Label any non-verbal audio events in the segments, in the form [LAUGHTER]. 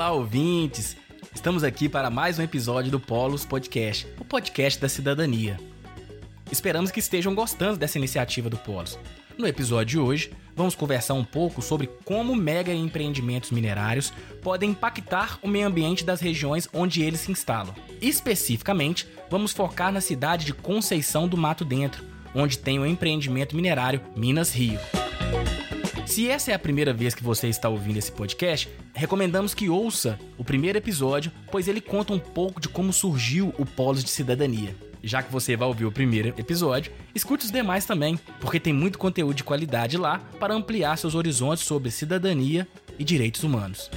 Olá, ouvintes! Estamos aqui para mais um episódio do Polos Podcast, o podcast da cidadania. Esperamos que estejam gostando dessa iniciativa do Polos. No episódio de hoje, vamos conversar um pouco sobre como mega empreendimentos minerários podem impactar o meio ambiente das regiões onde eles se instalam. Especificamente, vamos focar na cidade de Conceição do Mato Dentro, onde tem o empreendimento minerário Minas Rio. Se essa é a primeira vez que você está ouvindo esse podcast, recomendamos que ouça o primeiro episódio, pois ele conta um pouco de como surgiu o Polos de Cidadania. Já que você vai ouvir o primeiro episódio, escute os demais também, porque tem muito conteúdo de qualidade lá para ampliar seus horizontes sobre cidadania e direitos humanos.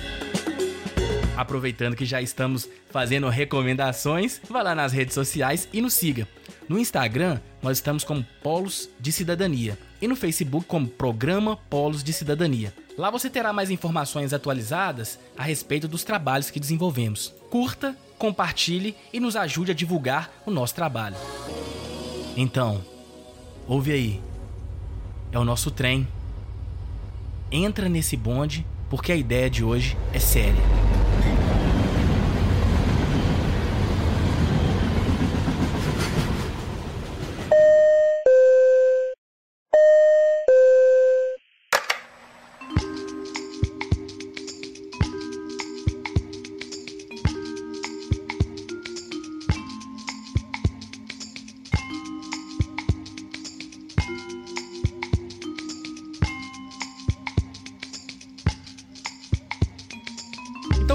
Aproveitando que já estamos fazendo recomendações, vá lá nas redes sociais e nos siga. No Instagram, nós estamos como Polos de Cidadania e no Facebook como Programa Polos de Cidadania. Lá você terá mais informações atualizadas a respeito dos trabalhos que desenvolvemos. Curta, compartilhe e nos ajude a divulgar o nosso trabalho. Então, ouve aí. É o nosso trem. Entra nesse bonde porque a ideia de hoje é séria.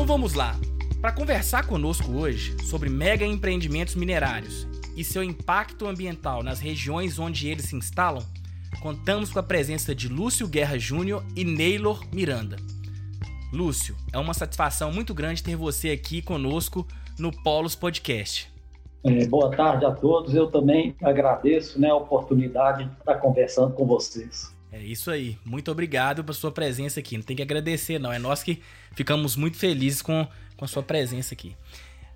Vamos lá. Para conversar conosco hoje sobre mega empreendimentos minerários e seu impacto ambiental nas regiões onde eles se instalam, contamos com a presença de Lúcio Guerra Júnior e Neylor Miranda. Lúcio, é uma satisfação muito grande ter você aqui conosco no Polos Podcast. É, boa tarde a todos. Eu também agradeço né, a oportunidade de estar conversando com vocês. É isso aí. Muito obrigado pela sua presença aqui. Não tem que agradecer, não. É nós que ficamos muito felizes com, com a sua presença aqui.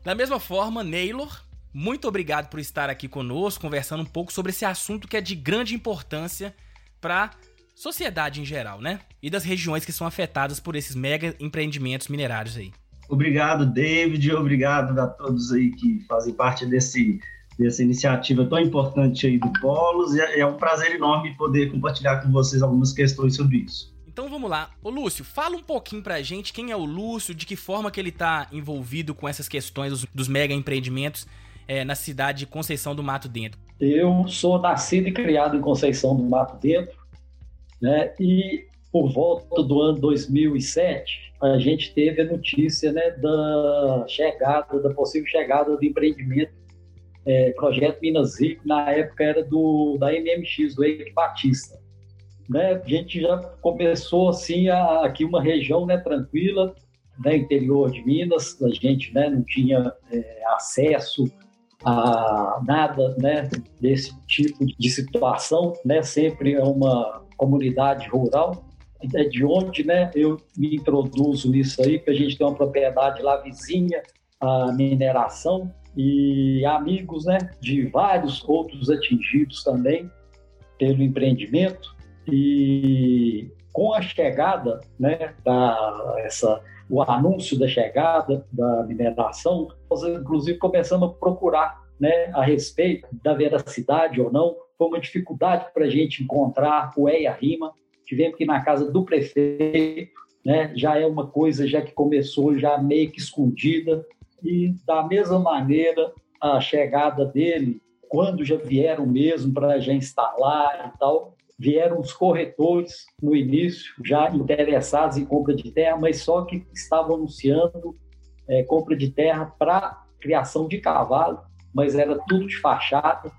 Da mesma forma, Neylor, muito obrigado por estar aqui conosco, conversando um pouco sobre esse assunto que é de grande importância para sociedade em geral, né? E das regiões que são afetadas por esses mega empreendimentos minerários aí. Obrigado, David. Obrigado a todos aí que fazem parte desse dessa iniciativa tão importante aí do Polos. É, é um prazer enorme poder compartilhar com vocês algumas questões sobre isso. Então vamos lá. Ô Lúcio, fala um pouquinho pra gente quem é o Lúcio, de que forma que ele tá envolvido com essas questões dos, dos mega empreendimentos é, na cidade de Conceição do Mato Dentro. Eu sou nascido e criado em Conceição do Mato Dentro, né? E por volta do ano 2007, a gente teve a notícia né, da chegada, da possível chegada do empreendimento é, Projeto Minas Rico, na época era do, da MMX, do Eike Batista. Né? A gente já começou assim a, aqui uma região né, tranquila, né, interior de Minas, a gente né, não tinha é, acesso a nada né, desse tipo de situação, né, sempre é uma comunidade rural, é de onde né, eu me introduzo nisso aí, que a gente tem uma propriedade lá vizinha à mineração, e amigos né, de vários outros atingidos também pelo empreendimento. E com a chegada, né, da, essa, o anúncio da chegada da mineração, nós inclusive começamos a procurar né, a respeito da veracidade ou não. Foi uma dificuldade para a gente encontrar o EIA-RIMA. Tivemos que ir na casa do prefeito, né, já é uma coisa já que começou já meio que escondida, e, da mesma maneira, a chegada dele, quando já vieram mesmo para já instalar e tal, vieram os corretores no início, já interessados em compra de terra, mas só que estavam anunciando é, compra de terra para criação de cavalo, mas era tudo de fachada.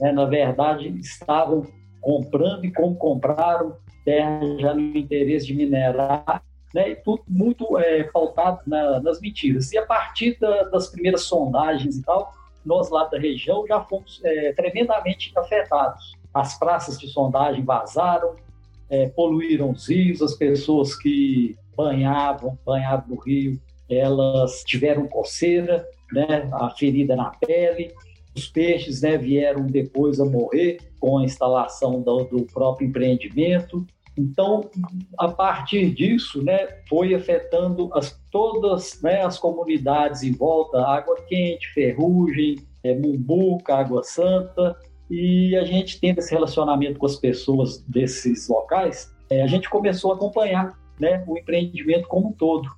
Né? Na verdade, estavam comprando e como compraram terra já no interesse de minerar né, tudo muito é, pautado na, nas mentiras. E a partir da, das primeiras sondagens e tal, nós lá da região já fomos é, tremendamente afetados. As praças de sondagem vazaram, é, poluíram os rios, as pessoas que banhavam, banhavam no rio, elas tiveram coceira, né, a ferida na pele, os peixes né, vieram depois a morrer com a instalação do, do próprio empreendimento, Então, a partir disso, né, foi afetando as, todas né, as comunidades em volta, Água Quente, Ferrugem, é, Mumbuca, Água Santa, e a gente tendo esse relacionamento com as pessoas desses locais, é, a gente começou a acompanhar né, o empreendimento como um todo,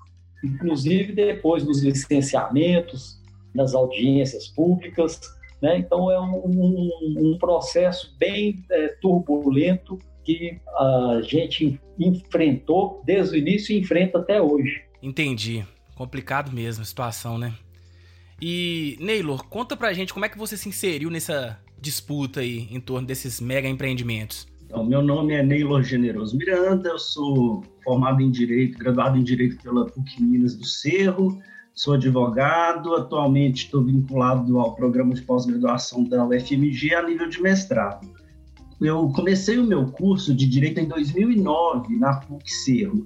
inclusive depois dos licenciamentos, nas audiências públicas, né? Então é um, um, um processo bem é, turbulento que a gente enfrentou desde o início e enfrenta até hoje. Entendi. Complicado mesmo a situação, né? E, Neylor, conta pra gente como é que você se inseriu nessa disputa aí em torno desses mega empreendimentos. Então, meu nome é Neylor Generoso Miranda, eu sou formado em Direito, graduado em Direito pela PUC Minas do Cerro, sou advogado, atualmente estou vinculado ao programa de pós-graduação da UFMG a nível de mestrado eu comecei o meu curso de Direito em 2009 na PUC Cerro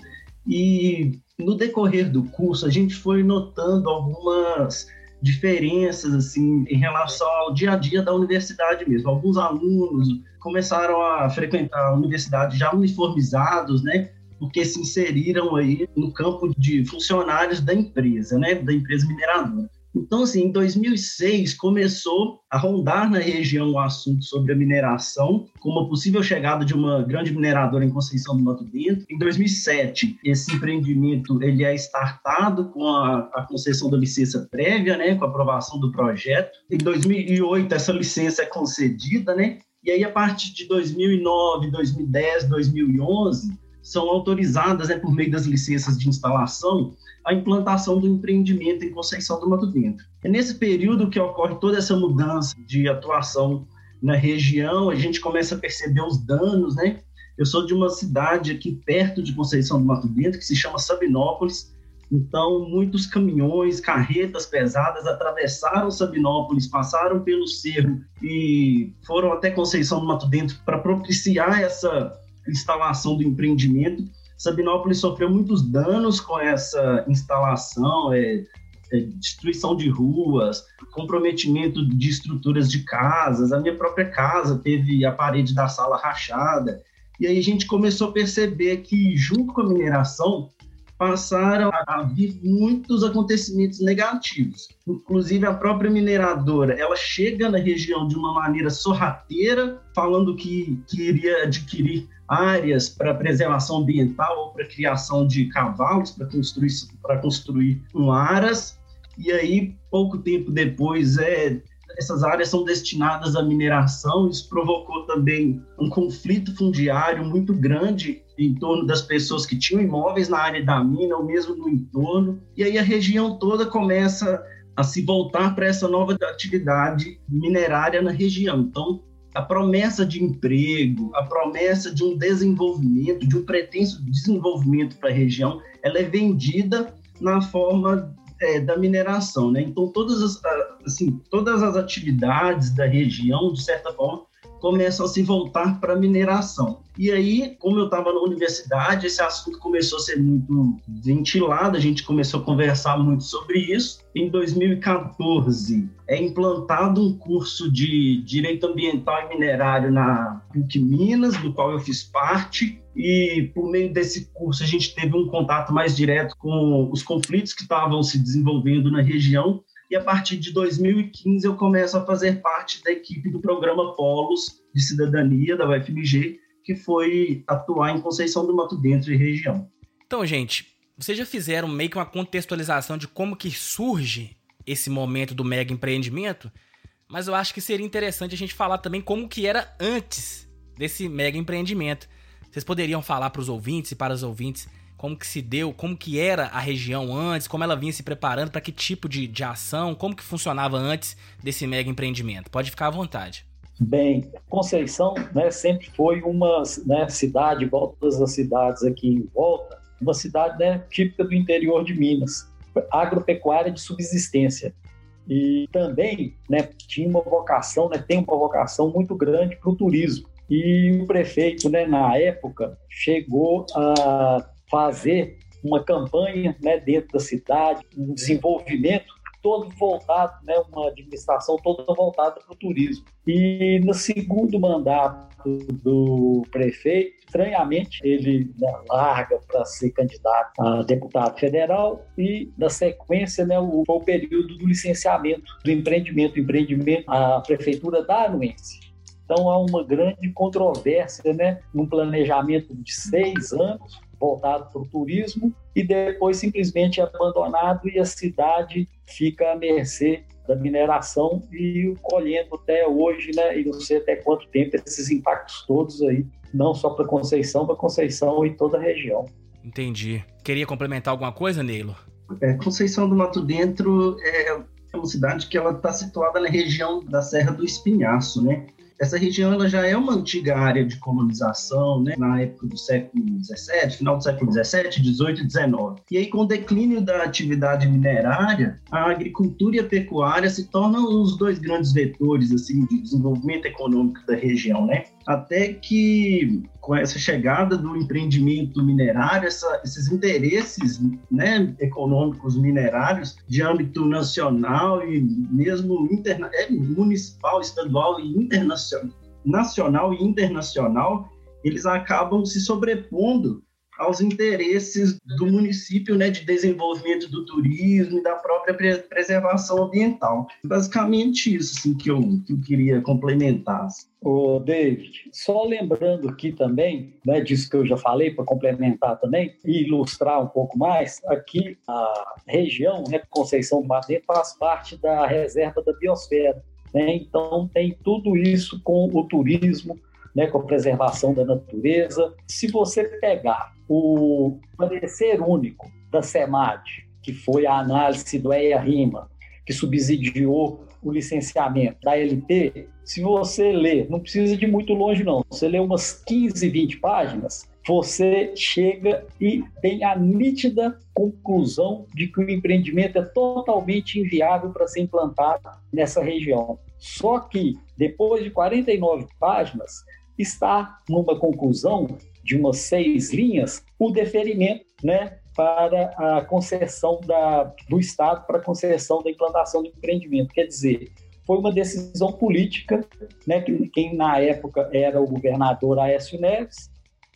e no decorrer do curso a gente foi notando algumas diferenças assim em relação ao dia a dia da universidade mesmo. Alguns alunos começaram a frequentar a universidade já uniformizados, né? Porque se inseriram aí no campo de funcionários da empresa, né? Da empresa mineradora. Então, assim, em 2006 começou a rondar na região o assunto sobre a mineração, com uma possível chegada de uma grande mineradora em Conceição do Mato Dentro. Em 2007, esse empreendimento ele é startado com a, a concessão da licença prévia, né, com a aprovação do projeto. Em 2008, essa licença é concedida, né? E aí, a partir de 2009, 2010, 2011, são autorizadas, né, por meio das licenças de instalação, a implantação do empreendimento em Conceição do Mato Dentro. É nesse período que ocorre toda essa mudança de atuação na região, a gente começa a perceber os danos, né? Eu sou de uma cidade aqui perto de Conceição do Mato Dentro, que se chama Sabinópolis, então, muitos caminhões, carretas pesadas atravessaram Sabinópolis, passaram pelo cerro e foram até Conceição do Mato Dentro para propiciar essa instalação do empreendimento. Sabinópolis sofreu muitos danos com essa instalação, é, é, destruição de ruas, comprometimento de estruturas de casas. A minha própria casa teve a parede da sala rachada. E aí a gente começou a perceber que, junto com a mineração, passaram a vir muitos acontecimentos negativos. Inclusive, a própria mineradora, ela chega na região de uma maneira sorrateira, falando que, que iria adquirir áreas para preservação ambiental ou para criação de cavalos para construir para construir um aras. E aí pouco tempo depois é essas áreas são destinadas à mineração. Isso provocou também um conflito fundiário muito grande em torno das pessoas que tinham imóveis na área da mina ou mesmo no entorno. E aí a região toda começa a se voltar para essa nova atividade minerária na região. Então a promessa de emprego, a promessa de um desenvolvimento, de um pretenso desenvolvimento para a região, ela é vendida na forma é, da mineração, né? Então todas as, assim, todas as atividades da região, de certa forma, começam a se voltar para a mineração. E aí, como eu estava na universidade, esse assunto começou a ser muito ventilado, a gente começou a conversar muito sobre isso. Em 2014, é implantado um curso de Direito Ambiental e Minerário na PUC Minas, do qual eu fiz parte, e por meio desse curso a gente teve um contato mais direto com os conflitos que estavam se desenvolvendo na região e a partir de 2015 eu começo a fazer parte da equipe do programa Polos de Cidadania da UFMG, que foi atuar em Conceição do Mato Dentro e região. Então, gente, vocês já fizeram meio que uma contextualização de como que surge esse momento do mega empreendimento, mas eu acho que seria interessante a gente falar também como que era antes desse mega empreendimento. Vocês poderiam falar para os ouvintes e para os ouvintes como que se deu, como que era a região antes, como ela vinha se preparando para que tipo de, de ação, como que funcionava antes desse mega empreendimento. Pode ficar à vontade. Bem, Conceição né, sempre foi uma né, cidade, igual todas as cidades aqui em volta, uma cidade né, típica do interior de Minas, agropecuária de subsistência. E também né, tinha uma vocação, né, tem uma vocação muito grande para o turismo. E o prefeito, né, na época, chegou a fazer uma campanha né, dentro da cidade, um desenvolvimento todo voltado, né, uma administração toda voltada para o turismo. E no segundo mandato do prefeito, estranhamente, ele né, larga para ser candidato a deputado federal e, na sequência, né, o, o período do licenciamento do empreendimento, empreendimento, a prefeitura da Anuense. Então há uma grande controvérsia, né, num planejamento de seis anos voltado para o turismo e depois simplesmente abandonado e a cidade fica à mercê da mineração e colhendo até hoje, né, e não sei até quanto tempo esses impactos todos aí, não só para Conceição, para Conceição e toda a região. Entendi. Queria complementar alguma coisa, Neilo? É, Conceição do Mato Dentro é uma cidade que ela está situada na região da Serra do Espinhaço, né? Essa região ela já é uma antiga área de colonização, né, na época do século XVII, final do século XVII, XVIII e XIX. E aí, com o declínio da atividade minerária, a agricultura e a pecuária se tornam os dois grandes vetores assim, de desenvolvimento econômico da região. Né? Até que com essa chegada do empreendimento minerário, essa, esses interesses né, econômicos minerários de âmbito nacional e mesmo interna é, municipal, estadual e internacional, nacional e internacional, eles acabam se sobrepondo aos interesses do município né, de desenvolvimento do turismo e da própria preservação ambiental. Basicamente isso assim, que, eu, que eu queria complementar. O David, só lembrando aqui também, né, disso que eu já falei, para complementar também e ilustrar um pouco mais, aqui a região, né, Conceição do Madeira, faz parte da reserva da biosfera. Né? Então tem tudo isso com o turismo, né, com a preservação da natureza. Se você pegar o parecer único da SEMAD, que foi a análise do EIA-RIMA, que subsidiou o licenciamento da LP, se você ler, não precisa de muito longe não, você lê umas 15, 20 páginas, você chega e tem a nítida conclusão de que o empreendimento é totalmente inviável para ser implantado nessa região. Só que, depois de 49 páginas, está numa conclusão de umas seis linhas o deferimento né, para a concessão da, do Estado para a concessão da implantação do empreendimento. Quer dizer, foi uma decisão política, né, que, quem na época era o governador Aécio Neves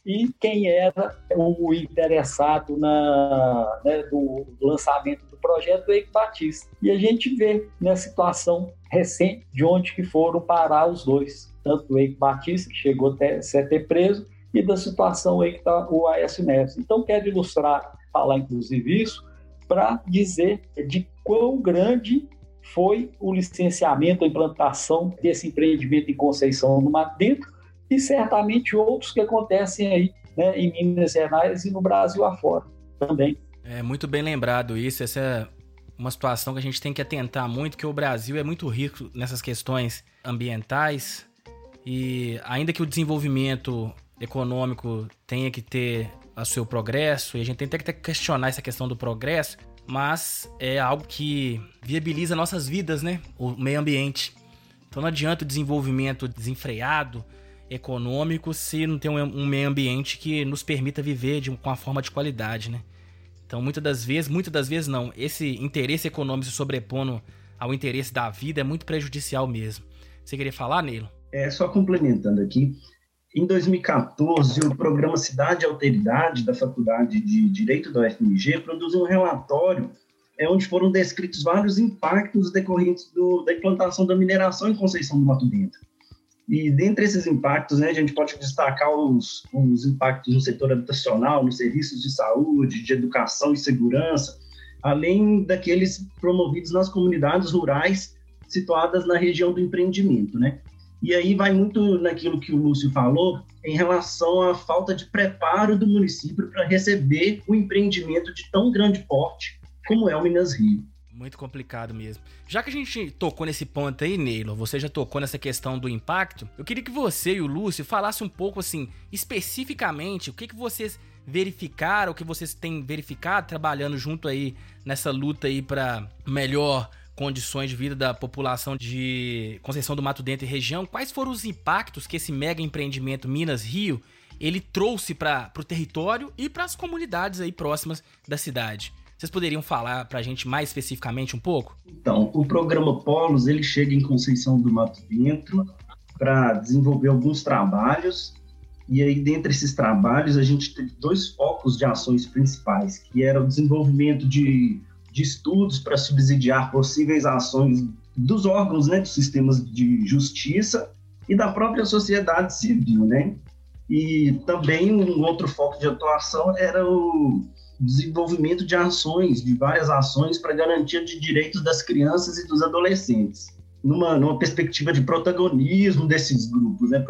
e quem era o interessado na, né, do lançamento do projeto, Eike Batista. E a gente vê na né, situação recente de onde que foram parar os dois, tanto o Eike Batista, que chegou até ser preso, e da situação aí que está o Neves. Então, quero ilustrar, falar inclusive isso, para dizer de quão grande foi o licenciamento, a implantação desse empreendimento em Conceição no Mato Dentro e certamente outros que acontecem aí né, em Minas Gerais e no Brasil afora também. É muito bem lembrado isso. Essa é uma situação que a gente tem que atentar muito, que o Brasil é muito rico nessas questões ambientais e ainda que o desenvolvimento econômico tenha que ter o seu progresso, e a gente tem que questionar essa questão do progresso, mas é algo que viabiliza nossas vidas, né? O meio ambiente. Então não adianta o desenvolvimento desenfreado, econômico, se não tem um, meio ambiente que nos permita viver de, com uma forma de qualidade, né? Então, muitas das vezes, muitas das vezes não, esse interesse econômico se sobrepondo ao interesse da vida é muito prejudicial mesmo. Você queria falar, Neilo? É, só complementando aqui, em 2014, o programa Cidade e Alteridade da Faculdade de Direito da UFMG produziu um relatório é, onde foram descritos vários impactos decorrentes do, da implantação da mineração em Conceição do Mato Dentro. E dentre esses impactos, né, a gente pode destacar os, os impactos no setor habitacional, nos serviços de saúde, de educação e segurança, além daqueles promovidos nas comunidades rurais situadas na região do empreendimento, né? E aí vai muito naquilo que o Lúcio falou em relação à falta de preparo do município para receber o empreendimento de tão grande porte como é o Minas Rio. Muito complicado mesmo. Já que a gente tocou nesse ponto aí, Neilo, você já tocou nessa questão do impacto, eu queria que você e o Lúcio falassem um pouco, assim, especificamente, o que, que vocês verificaram, o que vocês têm verificado trabalhando junto aí nessa luta aí para melhor condições de vida da população de Conceição do Mato Dentro e região, quais foram os impactos que esse mega empreendimento Minas Rio ele trouxe para o território e para as comunidades aí próximas da cidade? Vocês poderiam falar para a gente mais especificamente um pouco? Então, o programa Polos ele chega em Conceição do Mato Dentro para desenvolver alguns trabalhos e aí, dentre esses trabalhos, a gente teve dois focos de ações principais, que era o desenvolvimento de, de estudos para subsidiar possíveis ações dos órgãos, né, dos sistemas de justiça e da própria sociedade civil, né? E também um outro foco de atuação era o desenvolvimento de ações, de várias ações para garantia de direitos das crianças e dos adolescentes numa, numa perspectiva de protagonismo desses grupos, né?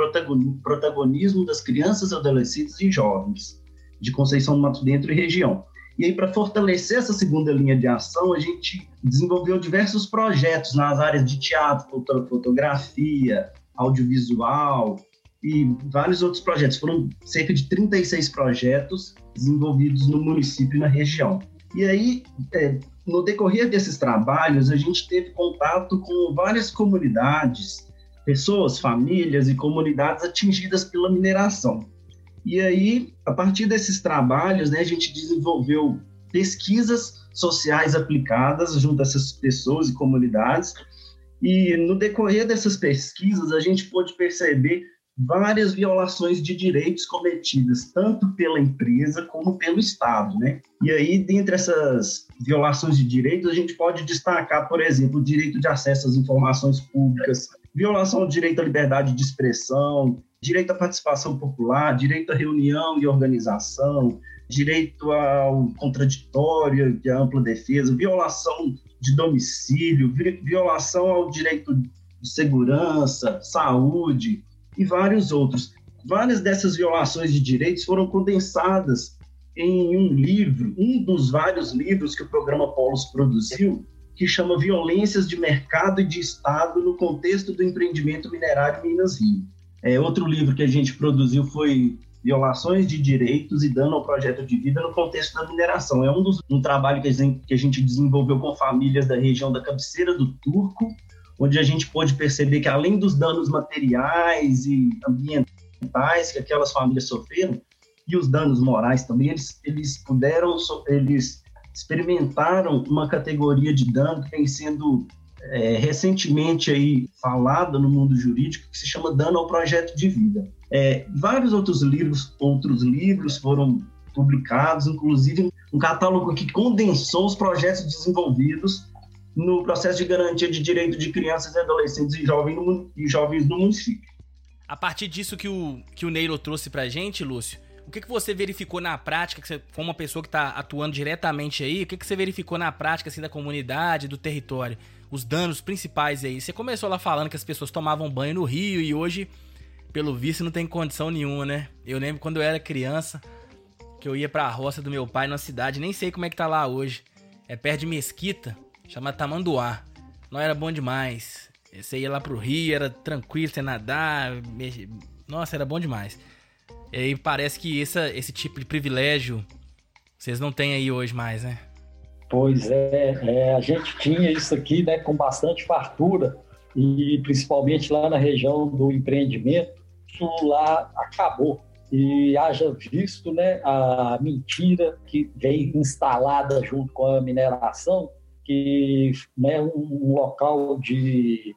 protagonismo das crianças, adolescentes e jovens de Conceição do Mato Dentro e região. E aí, para fortalecer essa segunda linha de ação, a gente desenvolveu diversos projetos nas áreas de teatro, fotografia, audiovisual e vários outros projetos. Foram cerca de 36 projetos desenvolvidos no município e na região. E aí, é, no decorrer desses trabalhos, a gente teve contato com várias comunidades, pessoas, famílias e comunidades atingidas pela mineração. E aí, a partir desses trabalhos, né, a gente desenvolveu pesquisas sociais aplicadas junto a essas pessoas e comunidades. E no decorrer dessas pesquisas, a gente pôde perceber várias violações de direitos cometidas tanto pela empresa como pelo Estado, né? E aí, dentre essas violações de direitos, a gente pode destacar, por exemplo, o direito de acesso às informações públicas, violação do direito à liberdade de expressão, direito à participação popular, direito à reunião e organização, direito ao contraditório e à ampla defesa, violação de domicílio, violação ao direito de segurança, saúde, e vários outros. Várias dessas violações de direitos foram condensadas em um livro, um dos vários livros que o programa Polos produziu, que chama Violências de Mercado e de Estado no Contexto do Empreendimento Minerário Minas Rio. É, outro livro que a gente produziu foi Violações de Direitos e Dano ao Projeto de Vida no Contexto da Mineração. É um, dos, um trabalho que a, gente, que a gente desenvolveu com famílias da região da cabeceira do Turco onde a gente pôde perceber que além dos danos materiais e ambientais que aquelas famílias sofreram, e os danos morais também, eles, eles puderam, eles experimentaram uma categoria de dano que vem sendo é, recentemente aí falada no mundo jurídico, que se chama dano ao projeto de vida. É, vários outros livros, outros livros foram publicados, inclusive um catálogo que condensou os projetos desenvolvidos no processo de garantia de direito de crianças e adolescentes e jovens no, e jovens no município. A partir disso que o, que o Neiro trouxe pra gente, Lúcio, o que, que você verificou na prática, que você foi uma pessoa que está atuando diretamente aí, o que, que você verificou na prática assim, da comunidade, do território? Os danos principais aí. Você começou lá falando que as pessoas tomavam banho no rio e hoje, pelo visto, não tem condição nenhuma, né? Eu lembro quando eu era criança, que eu ia pra roça do meu pai na cidade, nem sei como é que tá lá hoje. É perto de Mesquita chama Tamanduá. Não era bom demais. Você ia lá pro rio, era tranquilo, você nadar. Nossa, era bom demais. E aí parece que essa, esse tipo de privilégio vocês não têm aí hoje mais, né? Pois é, é, a gente tinha isso aqui né, com bastante fartura e principalmente lá na região do empreendimento, isso lá acabou. E haja visto né, a mentira que vem instalada junto com a mineração, que né, um, local de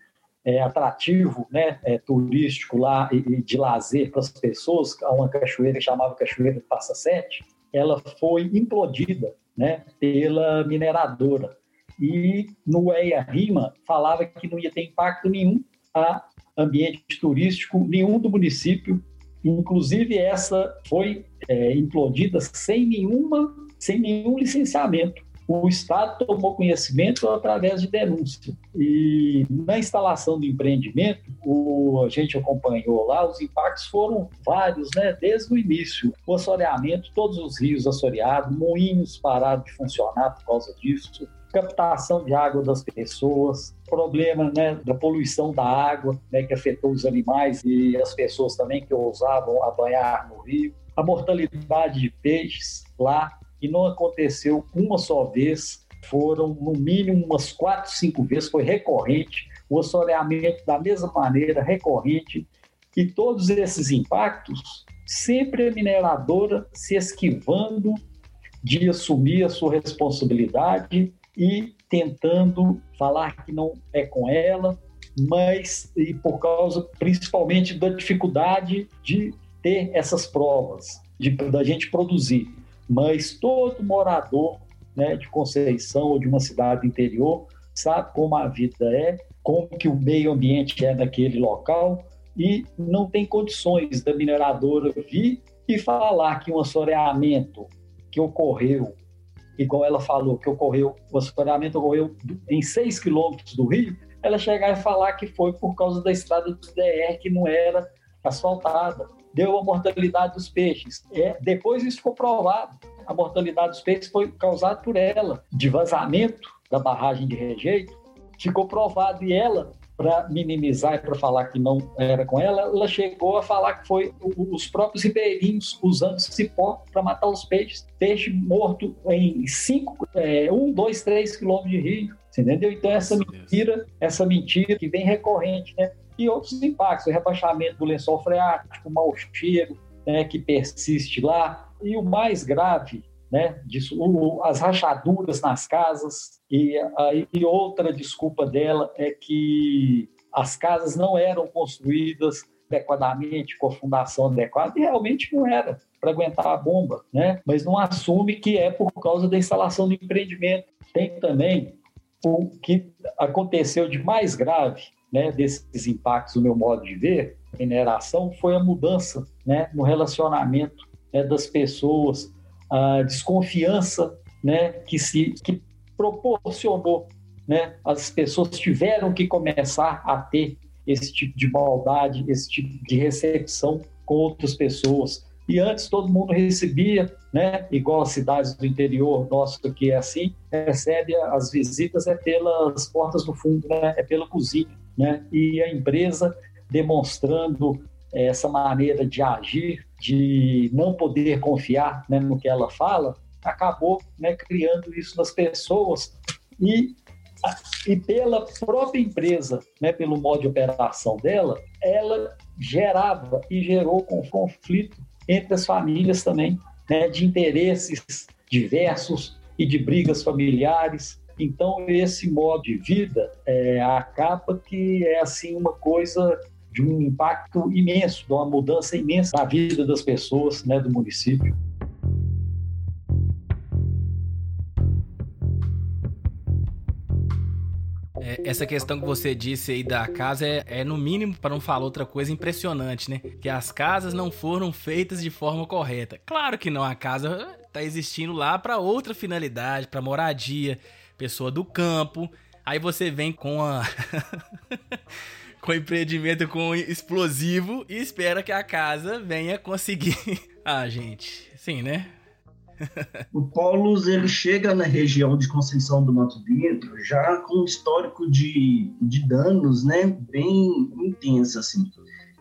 é, atrativo né, é, turístico lá e, de lazer para as pessoas, uma cachoeira que chamava Cachoeira Passa Sete, ela foi implodida né, pela mineradora. E no EIA Rima falava que não ia ter impacto nenhum a ambiente turístico nenhum do município. Inclusive essa foi é, implodida sem nenhuma, sem nenhum licenciamento o Estado tomou conhecimento através de denúncia. E na instalação do empreendimento, o, a gente acompanhou lá, os impactos foram vários, né? Desde o início. O assoreamento, todos os rios assoreados, moinhos pararam de funcionar por causa disso, captação de água das pessoas, problema né, da poluição da água, né, que afetou os animais e as pessoas também que ousavam a banhar no rio, a mortalidade de peixes lá, e não aconteceu uma só vez, foram no mínimo umas quatro, cinco vezes, foi recorrente, o assoreamento da mesma maneira, recorrente, e todos esses impactos, sempre a mineradora se esquivando de assumir a sua responsabilidade e tentando falar que não é com ela, mas e por causa principalmente da dificuldade de ter essas provas, de, da gente produzir. Mas todo morador né, de Conceição ou de uma cidade interior sabe como a vida é, como que o meio ambiente é naquele local e não tem condições da mineradora vir e falar que um assoreamento que ocorreu, igual ela falou, que ocorreu, o assoreamento ocorreu em 6 quilômetros do rio, ela chegar e falar que foi por causa da estrada do DR que não era asfaltada. Deu a mortalidade dos peixes. É, depois isso ficou provado. A mortalidade dos peixes foi causada por ela, de vazamento da barragem de rejeito. Ficou provado e ela para minimizar e para falar que não era com ela, ela chegou a falar que foi os próprios ribeirinhos usando cipó para matar os peixes. Peixe morto em 5, 1, 2, 3 quilômetros de rio. Entendeu? Então, essa mentira, essa mentira que vem recorrente, né? E outros impactos, o rebaixamento do lençol freático, o mau cheiro né, que persiste lá. E o mais grave né, disso, o, as rachaduras nas casas, e, a, e outra desculpa dela é que as casas não eram construídas adequadamente, com a fundação adequada, e realmente não era para aguentar a bomba, né? mas não assume que é por causa da instalação do empreendimento. Tem também o que aconteceu de mais grave né, desses impactos, no meu modo de ver, mineração, foi a mudança né, no relacionamento né, das pessoas a desconfiança né, que se que proporcionou, né, as pessoas tiveram que começar a ter esse tipo de maldade, esse tipo de recepção com outras pessoas. E antes todo mundo recebia, né, igual as cidades do interior nosso que é assim, recebe as visitas é pelas portas do fundo, né, é pela cozinha, né, e a empresa demonstrando essa maneira de agir, de não poder confiar né, no que ela fala, acabou né, criando isso nas pessoas e, e pela própria empresa, né, pelo modo de operação dela, ela gerava e gerou com conflito entre as famílias também, né, de interesses diversos e de brigas familiares. Então esse modo de vida é, acaba que é assim uma coisa de um impacto imenso, de uma mudança imensa na vida das pessoas né, do município. É, essa questão que você disse aí da casa é, é no mínimo, para não falar outra coisa, impressionante, né? Que as casas não foram feitas de forma correta. Claro que não, a casa está existindo lá para outra finalidade, para moradia, pessoa do campo. Aí você vem com a [LAUGHS] com empreendimento com explosivo e espera que a casa venha conseguir. [LAUGHS] ah, gente, sim, né? [LAUGHS] o Polos ele chega na região de Conceição do Mato Dentro já com um histórico de, de danos, né, bem intenso assim.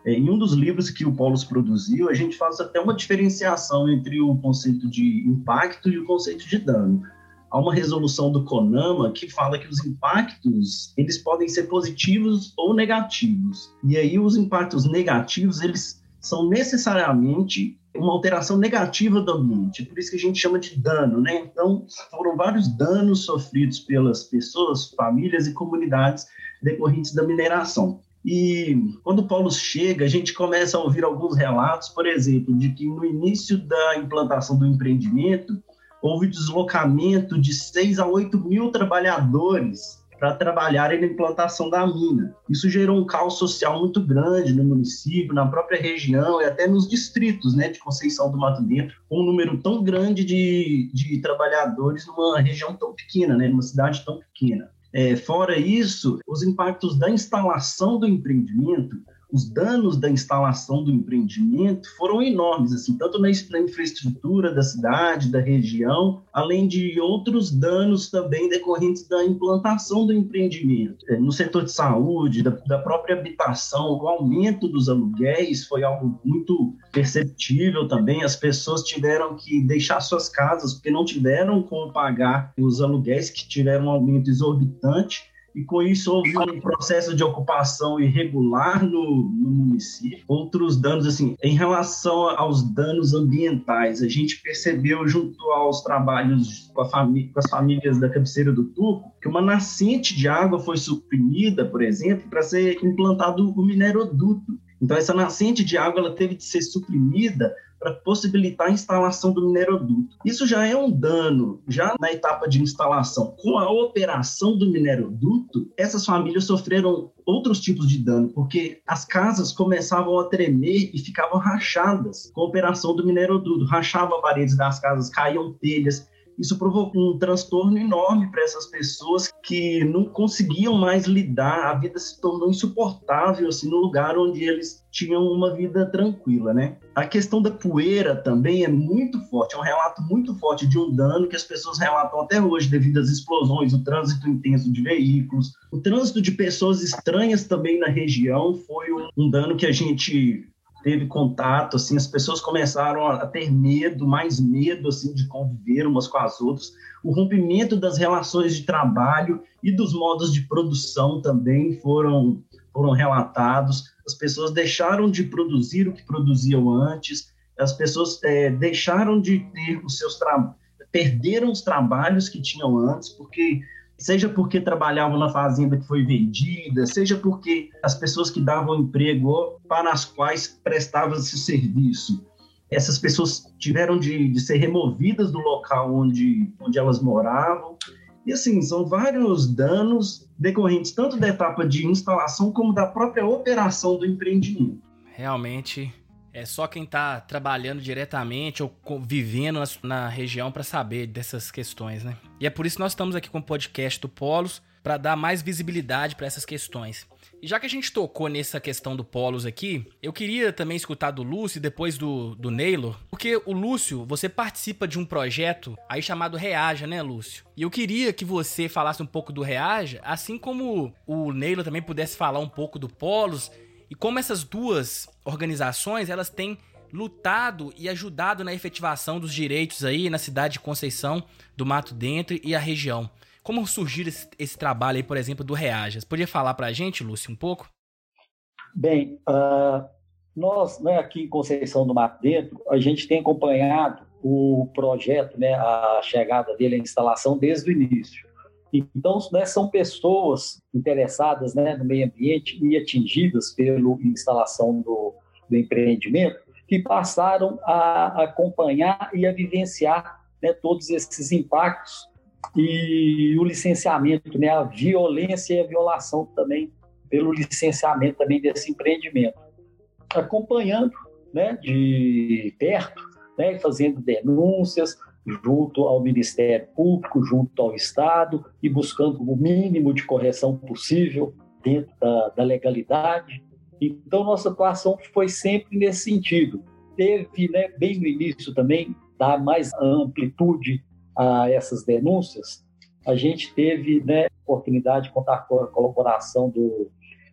É, em um dos livros que o Polos produziu, a gente faz até uma diferenciação entre o conceito de impacto e o conceito de dano há uma resolução do CONAMA que fala que os impactos eles podem ser positivos ou negativos. E aí os impactos negativos eles são necessariamente uma alteração negativa do ambiente, por isso que a gente chama de dano, né? Então, foram vários danos sofridos pelas pessoas, famílias e comunidades decorrentes da mineração. E quando o Paulo chega, a gente começa a ouvir alguns relatos, por exemplo, de que no início da implantação do empreendimento, houve deslocamento de 6 a 8 mil trabalhadores para trabalharem na implantação da mina. Isso gerou um caos social muito grande no município, na própria região e até nos distritos né, de Conceição do Mato Dentro, com um número tão grande de, de trabalhadores numa região tão pequena, né, numa cidade tão pequena. É, fora isso, os impactos da instalação do empreendimento os danos da instalação do empreendimento foram enormes, assim, tanto na infraestrutura da cidade, da região, além de outros danos também decorrentes da implantação do empreendimento. É, no setor de saúde, da, da própria habitação, o aumento dos aluguéis foi algo muito perceptível também. As pessoas tiveram que deixar suas casas porque não tiveram como pagar os aluguéis que tiveram um aumento exorbitante e com isso houve um processo de ocupação irregular no, no, município. Outros danos, assim, em relação aos danos ambientais, a gente percebeu junto aos trabalhos com, com as famílias da cabeceira do Turco que uma nascente de água foi suprimida, por exemplo, para ser implantado o mineroduto. Então, essa nascente de água ela teve de ser suprimida para possibilitar a instalação do mineroduto. Isso já é um dano, já na etapa de instalação. Com a operação do mineroduto, essas famílias sofreram outros tipos de dano, porque as casas começavam a tremer e ficavam rachadas com a operação do mineroduto. Rachava paredes das casas, caíam telhas, isso provocou um transtorno enorme para essas pessoas que não conseguiam mais lidar, a vida se tornou insuportável assim no lugar onde eles tinham uma vida tranquila, né? A questão da poeira também é muito forte, é um relato muito forte de um dano que as pessoas relatam até hoje devido às explosões, o trânsito intenso de veículos, o trânsito de pessoas estranhas também na região foi um, um dano que a gente teve contato, assim, as pessoas começaram a ter medo, mais medo, assim, de conviver umas com as outras. O rompimento das relações de trabalho e dos modos de produção também foram, foram relatados. As pessoas deixaram de produzir o que produziam antes, as pessoas é, deixaram de ter os seus trabalhos, perderam os trabalhos que tinham antes, porque seja porque trabalhavam na fazenda que foi vendida, seja porque as pessoas que davam emprego para as quais prestavam esse serviço, essas pessoas tiveram de, de ser removidas do local onde, onde elas moravam. E assim, são vários danos decorrentes tanto da etapa de instalação como da própria operação do empreendimento. Realmente é só quem está trabalhando diretamente ou vivendo na, região para saber dessas questões, né? E é por isso que nós estamos aqui com o podcast do Polos para dar mais visibilidade para essas questões. E já que a gente tocou nessa questão do Polos aqui, eu queria também escutar do Lúcio e depois do, do Neylor, porque o Lúcio, você participa de um projeto aí chamado Reaja, né, Lúcio? E eu queria que você falasse um pouco do Reaja, assim como o Neylor também pudesse falar um pouco do Polos e como essas duas organizações, elas têm lutado e ajudado na efetivação dos direitos aí na cidade de Conceição, do Mato Dentro e a região. Como surgiu esse, esse trabalho aí, por exemplo, do Reajas? Podia falar para a gente, Lúcio, um pouco? Bem, uh, nós né, aqui em Conceição do Mato Dentro, a gente tem acompanhado o projeto, né, a chegada dele, a instalação desde o início. Então, né, são pessoas interessadas né, no meio ambiente e atingidas pela instalação do, do empreendimento que passaram a acompanhar e a vivenciar né, todos esses impactos e o licenciamento, né, a violência e a violação também pelo licenciamento também desse empreendimento. Acompanhando né, de perto, né, fazendo denúncias, junto ao Ministério Público, junto ao Estado e buscando o mínimo de correção possível dentro da, da legalidade. Então, nossa atuação foi sempre nesse sentido. Teve, né, bem no início também, dar mais amplitude a essas denúncias, a gente teve né, oportunidade de contar com a colaboração do,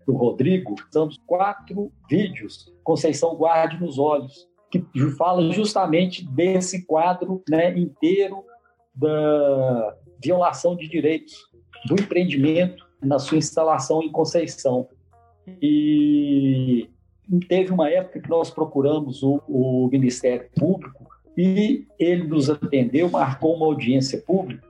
do Rodrigo. Estamos quatro vídeos, Conceição Guarde nos Olhos, que fala justamente desse quadro né, inteiro da violação de direitos do empreendimento na sua instalação em Conceição. E teve uma época que nós procuramos o, o Ministério Público e ele nos atendeu, marcou uma audiência pública.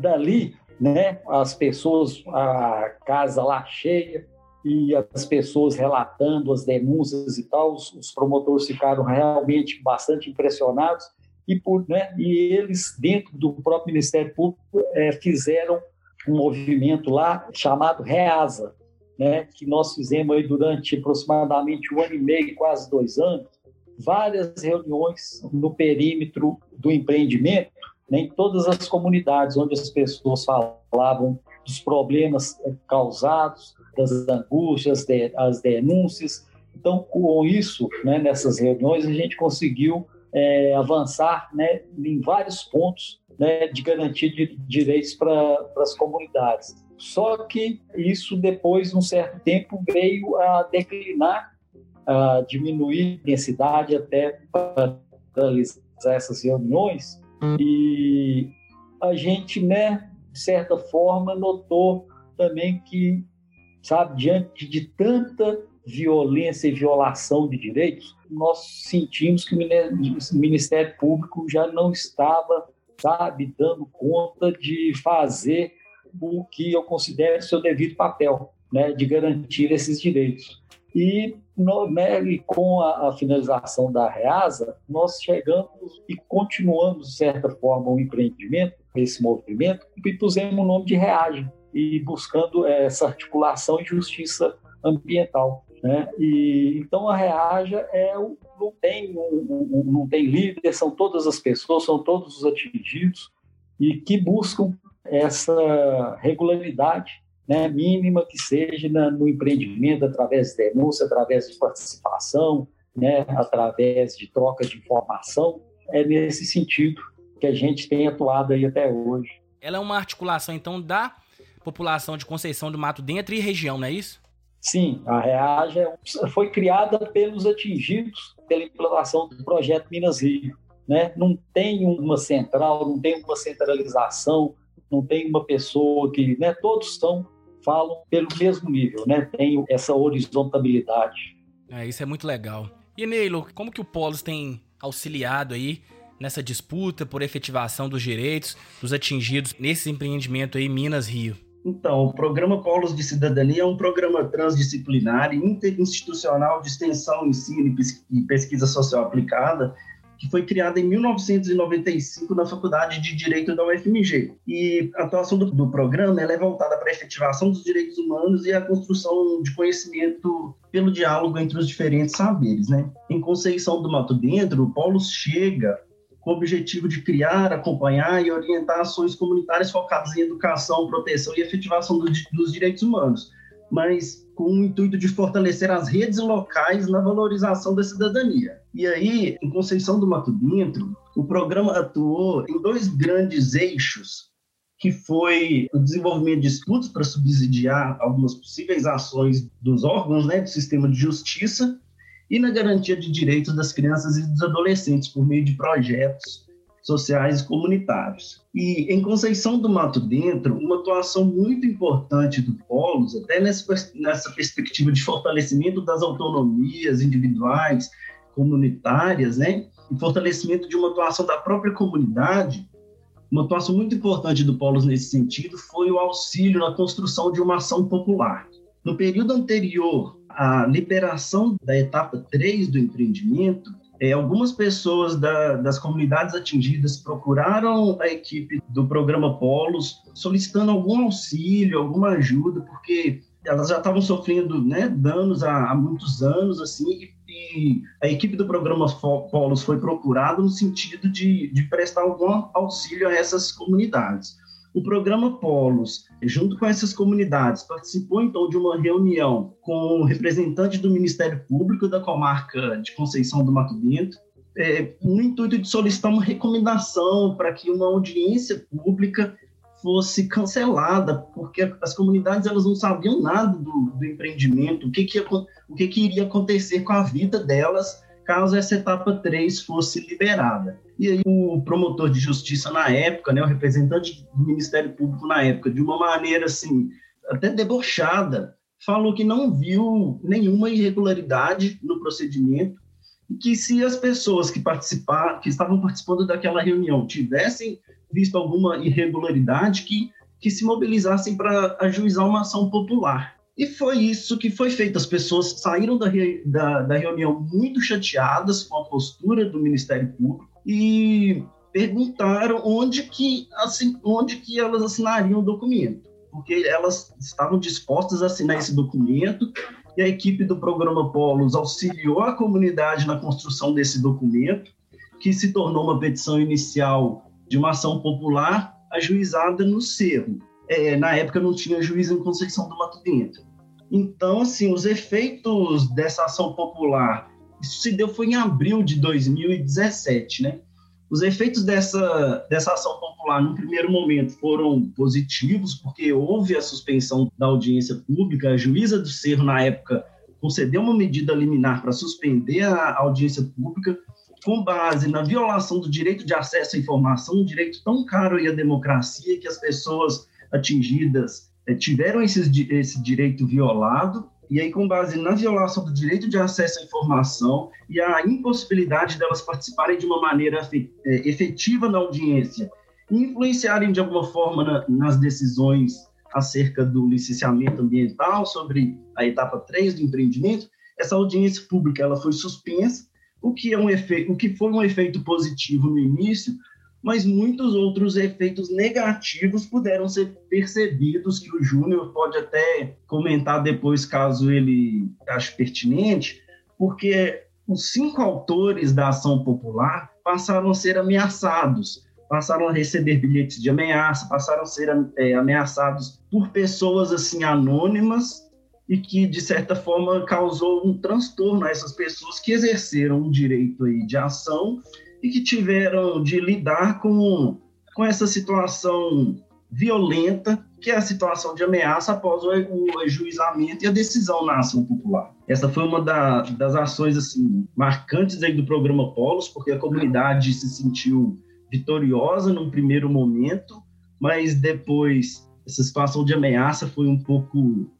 Dali, né, as pessoas, a casa lá cheia, e as pessoas relatando as denúncias e tal, os, os promotores ficaram realmente bastante impressionados. E, por, né, e eles, dentro do próprio Ministério Público, é, fizeram um movimento lá chamado REASA, né, que nós fizemos aí durante aproximadamente um ano e meio, quase dois anos, várias reuniões no perímetro do empreendimento, né, em todas as comunidades onde as pessoas falavam dos problemas é, causados, das angústias, de, as denúncias. Então, com isso, né, nessas reuniões, a gente conseguiu é, avançar né, em vários pontos né, de garantia de direitos para as comunidades. Só que isso depois, um certo tempo, veio a declinar, a diminuir a densidade até para realizar essas reuniões. E a gente, né, de certa forma, notou também que, sabe, diante de tanta violência e violação de direitos, nós sentimos que o Ministério Público já não estava, sabe, dando conta de fazer o que eu considero seu devido papel, né, de garantir esses direitos. E, no, né, e com a, a, finalização da Reasa, nós chegamos e continuamos, de certa forma, o empreendimento, esse movimento, e pusemos o nome de Reage, e buscando essa articulação e justiça ambiental. Né? E, então, a Reaja é, não, tem um, não tem líder, são todas as pessoas, são todos os atingidos, e que buscam essa regularidade né, mínima que seja na, no empreendimento, através de denúncia, através de participação, né, através de troca de informação. É nesse sentido que a gente tem atuado aí até hoje. Ela é uma articulação, então, da população de Conceição do Mato Dentro e região, não é isso? Sim, a REAGE é foi criada pelos atingidos pela implantação do projeto Minas Rio. Né? Não tem uma central, não tem uma centralização, não tem uma pessoa que, né, todos são falam pelo mesmo nível, né? Tem essa horizontabilidade. É, isso é muito legal. E Neilo, como que o Polos tem auxiliado aí nessa disputa por efetivação dos direitos dos atingidos nesse empreendimento aí Minas Rio? Então, o programa Polos de Cidadania é um programa transdisciplinar e interinstitucional de extensão, ensino e pesquisa social aplicada que foi criada em 1995 na Faculdade de Direito da UFMG. E a atuação do, do programa é voltada para a efetivação dos direitos humanos e a construção de conhecimento pelo diálogo entre os diferentes saberes. Né? Em Conceição do Mato Dentro, o Paulo chega com o objetivo de criar, acompanhar e orientar ações comunitárias focadas em educação, proteção e efetivação do, dos direitos humanos, mas com o intuito de fortalecer as redes locais na valorização da cidadania. E aí, em Conceição do Mato Dentro, o programa atuou em dois grandes eixos, que foi o desenvolvimento de estudos para subsidiar algumas possíveis ações dos órgãos né, do sistema de justiça e na garantia de direitos das crianças e dos adolescentes por meio de projetos sociais e comunitários. E em Conceição do Mato Dentro, uma atuação muito importante do Polos, até nessa, perspectiva de fortalecimento das autonomias individuais, comunitárias, né? E fortalecimento de uma atuação da própria comunidade. Uma atuação muito importante do Polos nesse sentido foi o auxílio na construção de uma ação popular. No período anterior à liberação da etapa 3 do empreendimento, é, algumas pessoas da, das comunidades atingidas procuraram a equipe do programa Polos solicitando algum auxílio, alguma ajuda, porque elas já estavam sofrendo né, danos há, há, muitos anos, assim, e, e, a equipe do programa Polos foi procurada no sentido de, de prestar algum auxílio a essas comunidades. O programa Polos, junto com essas comunidades, participou então de uma reunião com representantes do Ministério Público da comarca de Conceição do Mato Dentro, é, no intuito de solicitar uma recomendação para que uma audiência pública fosse cancelada, porque as comunidades elas não sabiam nada do, do empreendimento, o que, que, o que, que iria acontecer com a vida delas caso essa etapa 3 fosse liberada. E aí o promotor de justiça na época, né, o representante do Ministério Público na época, de uma maneira assim, até debochada, falou que não viu nenhuma irregularidade no procedimento e que se as pessoas que participaram, que estavam participando daquela reunião tivessem visto alguma irregularidade, que, que se mobilizassem para ajuizar uma ação popular. E foi isso que foi feito. As pessoas saíram da, da, da reunião muito chateadas com a postura do Ministério Público, e perguntaram onde que, assim, onde que elas assinariam o documento, porque elas estavam dispostas a assinar esse documento e a equipe do programa Polos auxiliou a comunidade na construção desse documento, que se tornou uma petição inicial de uma ação popular ajuizada no Cerro. É, na época não tinha juiz em Conceição do Mato Dentro. Então, assim, os efeitos dessa ação popular isso se deu foi em abril de 2017, né? Os efeitos dessa, dessa ação popular, no primeiro momento, foram positivos, porque houve a suspensão da audiência pública. A juíza do Cerro, na época, concedeu uma medida liminar para suspender a audiência pública, com base na violação do direito de acesso à informação, um direito tão caro e à democracia que as pessoas atingidas é, tiveram esses, esse direito violado, e aí, com base na violação do direito de acesso à informação e a impossibilidade delas participarem de uma maneira é, efetiva na audiência, influenciarem de alguma forma na, nas decisões acerca do licenciamento ambiental sobre a etapa 3 do empreendimento, essa audiência pública ela foi suspensa, o que, é um efeito, o que foi um efeito positivo no início, mas muitos outros efeitos negativos puderam ser percebidos, que o Júnior pode até comentar depois, caso ele ache pertinente, porque os cinco autores da ação popular passaram a ser ameaçados, passaram a receber bilhetes de ameaça, passaram a ser é, ameaçados por pessoas assim anônimas e que de certa forma causou um transtorno a essas pessoas que exerceram o direito aí de ação e que tiveram de lidar com, com essa situação violenta, que é a situação de ameaça após o, o e a decisão na ação popular. Essa foi uma da, das ações assim marcantes aí do programa Polos, porque a comunidade se sentiu vitoriosa num primeiro momento, mas depois essa situação de ameaça foi um pouco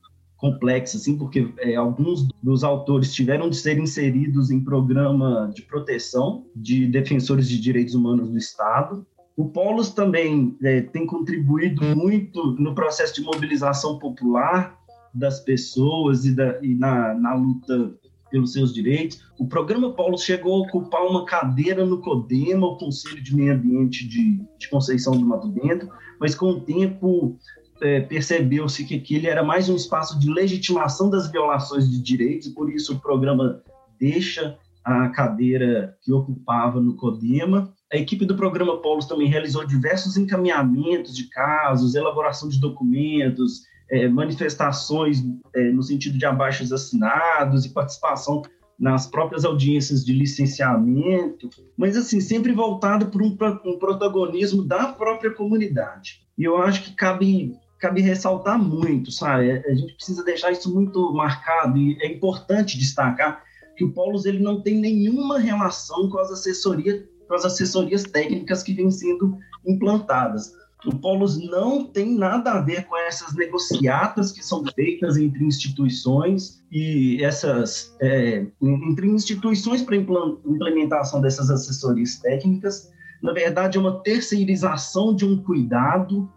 complexa, assim, porque é, alguns dos autores tiveram de ser inseridos em programa de proteção de defensores de direitos humanos do Estado. O Polos também é, tem contribuído muito no processo de mobilização popular das pessoas e, da, e na, na luta pelos seus direitos. O programa Polos chegou a ocupar uma cadeira no CODEMA, o Conselho de Meio Ambiente de, de Conceição do Mato Dentro, mas com o tempo é, percebeu-se que aquele era mais um espaço de legitimação das violações de direitos, por isso o programa deixa a cadeira que ocupava no CODEMA. A equipe do programa Polos também realizou diversos encaminhamentos de casos, elaboração de documentos, é, manifestações é, no sentido de abaixos assinados e participação nas próprias audiências de licenciamento, mas assim sempre voltado por um, um protagonismo da própria comunidade. E eu acho que cabe cabe ressaltar muito, sabe? A gente precisa deixar isso muito marcado e é importante destacar que o Polos ele não tem nenhuma relação com as assessorias, com as assessorias técnicas que vêm sendo implantadas. O Polos não tem nada a ver com essas negociatas que são feitas entre instituições e essas é, entre instituições para implementação dessas assessorias técnicas. Na verdade, é uma terceirização de um cuidado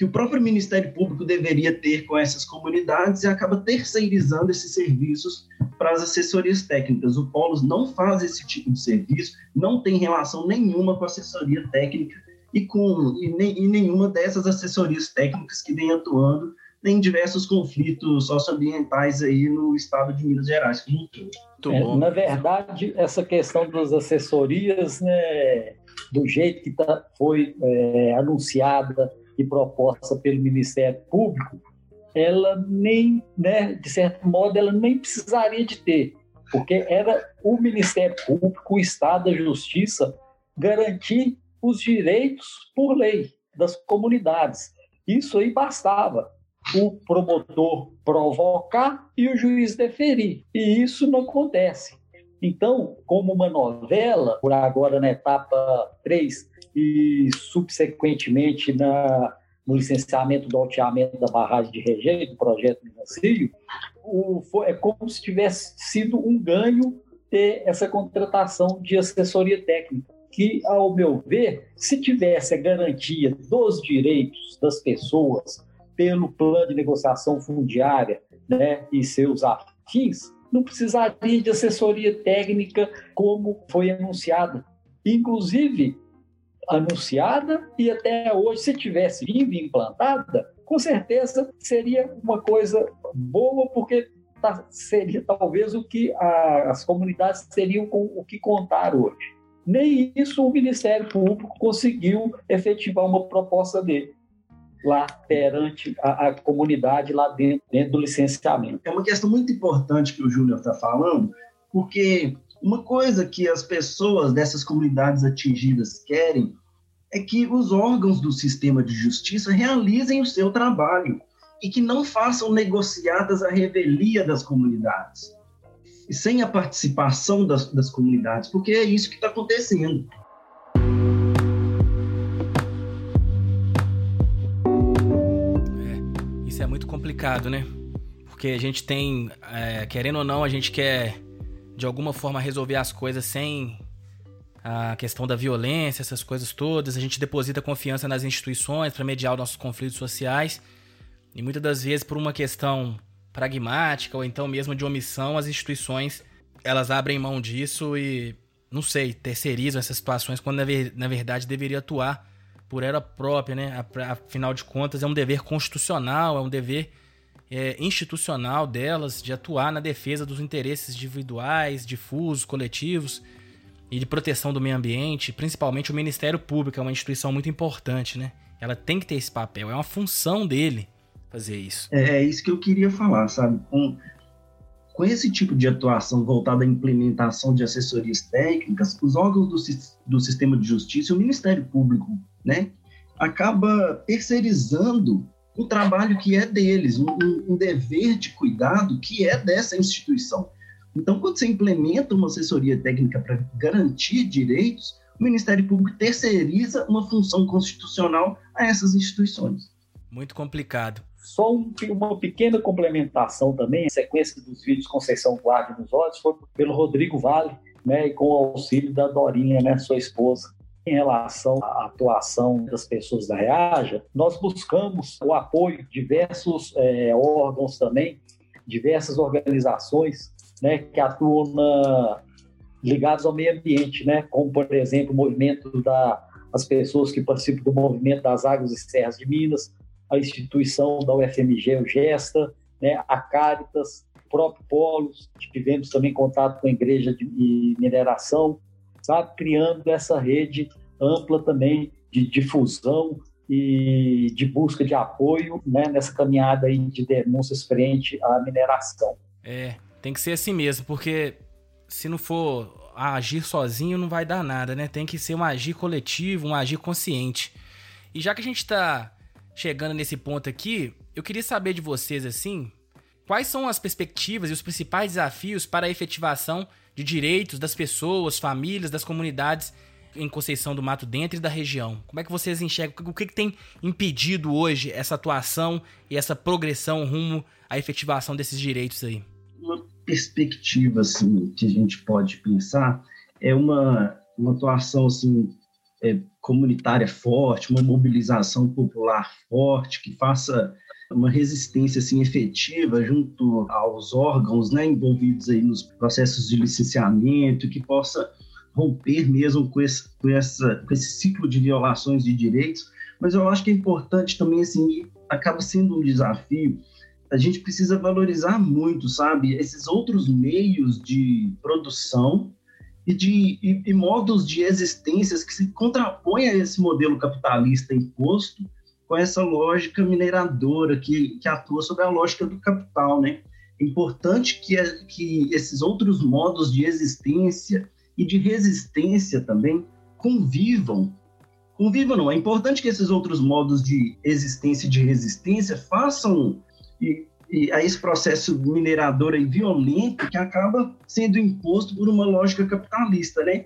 que o próprio Ministério Público deveria ter com essas comunidades e acaba terceirizando esses serviços para as assessorias técnicas. O Polos não faz esse tipo de serviço, não tem relação nenhuma com a assessoria técnica e com e, nem, e nenhuma dessas assessorias técnicas que vem atuando em diversos conflitos socioambientais aí no estado de Minas Gerais. É, na verdade, essa questão das assessorias, né, do jeito que tá, foi é, anunciada e proposta pelo Ministério Público, ela nem, né, de certo modo, ela nem precisaria de ter, porque era o Ministério Público, o Estado da Justiça, garantir os direitos por lei das comunidades. Isso aí bastava o promotor provocar e o juiz deferir. E isso não acontece. Então, como uma novela, por agora na etapa 3, e subsequentemente na, no licenciamento do alteamento da barragem de rejeito, do projeto Rio, o, é como se tivesse sido um ganho ter essa contratação de assessoria técnica, que, ao meu ver, se tivesse a garantia dos direitos das pessoas pelo plano de negociação fundiária né, e seus afins, não precisaria de assessoria técnica como foi anunciada. Inclusive, anunciada e até hoje, se tivesse vindo implantada, com certeza seria uma coisa boa, porque tá, seria talvez o que a, as comunidades teriam com o que contar hoje. Nem isso o Ministério Público conseguiu efetivar uma proposta dele lá perante a, a comunidade lá dentro, dentro do licenciamento. É uma questão muito importante que o Júnior está falando, porque uma coisa que as pessoas dessas comunidades atingidas querem é que os órgãos do sistema de justiça realizem o seu trabalho e que não façam negociadas à revelia das comunidades e sem a participação das, das comunidades, porque é isso que está acontecendo. muito complicado, né? Porque a gente tem, é, querendo ou não, a gente quer de alguma forma resolver as coisas sem a questão da violência, essas coisas todas. A gente deposita confiança nas instituições para mediar os nossos conflitos sociais. E muitas das vezes, por uma questão pragmática ou então mesmo de omissão, as instituições elas abrem mão disso e, não sei, terceirizam essas situações quando na, ver, na verdade deveria atuar por ela própria, né? Afinal de contas, é um dever constitucional, é um dever é, institucional delas de atuar na defesa dos interesses individuais, difusos, coletivos e de proteção do meio ambiente, principalmente o Ministério Público, é uma instituição muito importante, né? Ela tem que ter esse papel, é uma função dele fazer isso. É, é isso que eu queria falar, sabe? Com, com esse tipo de atuação voltada à implementação de assessorias técnicas, os órgãos do, do sistema de justiça e o Ministério Público, né, acaba terceirizando o trabalho que é deles, um, um dever de cuidado que é dessa instituição. Então, quando você implementa uma assessoria técnica para garantir direitos, o Ministério Público terceiriza uma função constitucional a essas instituições. Muito complicado. Só um, uma pequena complementação também, a sequência dos vídeos Conceição Guarda nos Olhos foi pelo Rodrigo Vale, né, e com o auxílio da Dorinha, né, sua esposa. Em relação à atuação das pessoas da Reaja, nós buscamos o apoio de diversos é, órgãos também, diversas organizações né, que atuam na, ligados ao meio ambiente, né, como, por exemplo, o movimento das pessoas que participam do movimento das águas e serras de Minas, a instituição da UFMG, o Gesta, né, a Caritas, próprio Polos, tivemos também contato com a Igreja de Mineração, sabe? criando essa rede ampla também de difusão e de busca de apoio né, nessa caminhada aí de denúncias frente à mineração. É, tem que ser assim mesmo, porque se não for agir sozinho não vai dar nada, né? Tem que ser um agir coletivo, um agir consciente. E já que a gente está chegando nesse ponto aqui, eu queria saber de vocês assim, quais são as perspectivas e os principais desafios para a efetivação de direitos das pessoas, famílias, das comunidades em Conceição do Mato Dentro e da região? Como é que vocês enxergam? O que, que tem impedido hoje essa atuação e essa progressão rumo à efetivação desses direitos aí? Uma perspectiva assim que a gente pode pensar é uma, uma atuação assim é, comunitária forte, uma mobilização popular forte, que faça uma resistência assim efetiva junto aos órgãos né, envolvidos aí nos processos de licenciamento, que possa romper mesmo com esse, com, essa, com esse ciclo de violações de direitos. Mas eu acho que é importante também, assim, acaba sendo um desafio, a gente precisa valorizar muito, sabe, esses outros meios de produção e de e, e modos de existências que se contrapõem a esse modelo capitalista imposto com essa lógica mineradora que, que atua sobre a lógica do capital, né? É importante que, que esses outros modos de existência e de resistência também convivam. Convivam não, é importante que esses outros modos de existência e de resistência façam e e a esse processo minerador e violento que acaba sendo imposto por uma lógica capitalista, né?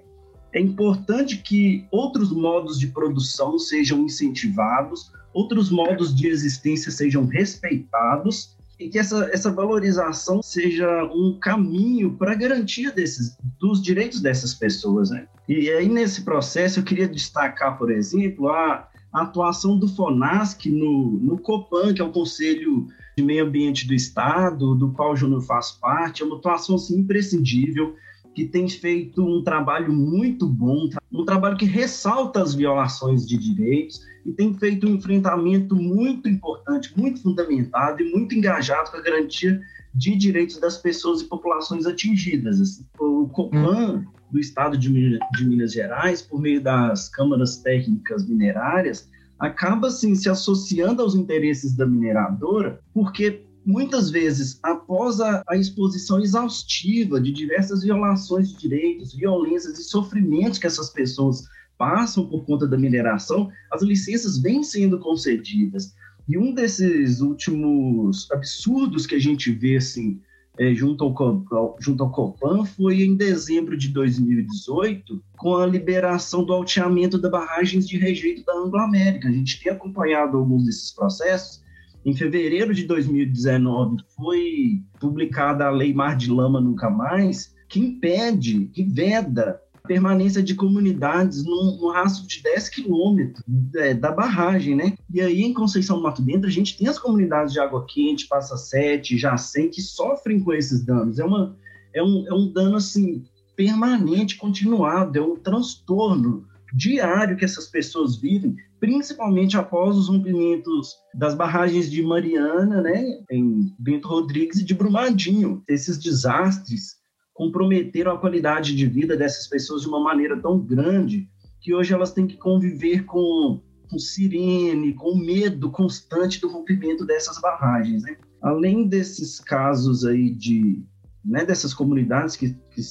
É importante que outros modos de produção sejam incentivados, outros modos de existência sejam respeitados e que essa, essa valorização seja um caminho para a garantia desses, dos direitos dessas pessoas, né? E aí, nesse processo, eu queria destacar, por exemplo, a, atuação do FONASC no, no COPAN, que é o Conselho de Meio Ambiente do Estado, do qual o Júnior faz parte, é uma atuação assim, imprescindível, que tem feito um trabalho muito bom, um trabalho que ressalta as violações de direitos e tem feito um enfrentamento muito importante, muito fundamentado e muito engajado com a garantia de direitos das pessoas e populações atingidas. Assim, o COPAN do Estado de Minas Gerais, por meio das câmaras técnicas minerárias, acaba assim se associando aos interesses da mineradora, porque muitas vezes, após a, a, exposição exaustiva de diversas violações de direitos, violências e sofrimentos que essas pessoas passam por conta da mineração, as licenças vêm sendo concedidas. E um desses últimos absurdos que a gente vê assim, é, junto, ao, junto ao Copan foi em dezembro de 2018, com a liberação do alteamento das barragens de rejeito da Anglo-América. A gente tem acompanhado alguns desses processos Em fevereiro de 2019 foi publicada a Lei Mar de Lama Nunca Mais, que impede, que veda a permanência de comunidades num, num rastro de 10 quilômetros é, da barragem, né? E aí em Conceição do Mato Dentro a gente tem as comunidades de Água Quente, Passa Sete, Jacém, que sofrem com esses danos. É, uma, é, um, é um dano, assim, permanente, continuado, é um transtorno diário que essas pessoas vivem, principalmente após os rompimentos das barragens de Mariana, né, em Bento Rodrigues e de Brumadinho. Esses desastres comprometeram a qualidade de vida dessas pessoas de uma maneira tão grande que hoje elas têm que conviver com, com sirene, com medo constante do rompimento dessas barragens. Né? Além desses casos aí de, né, dessas comunidades que, que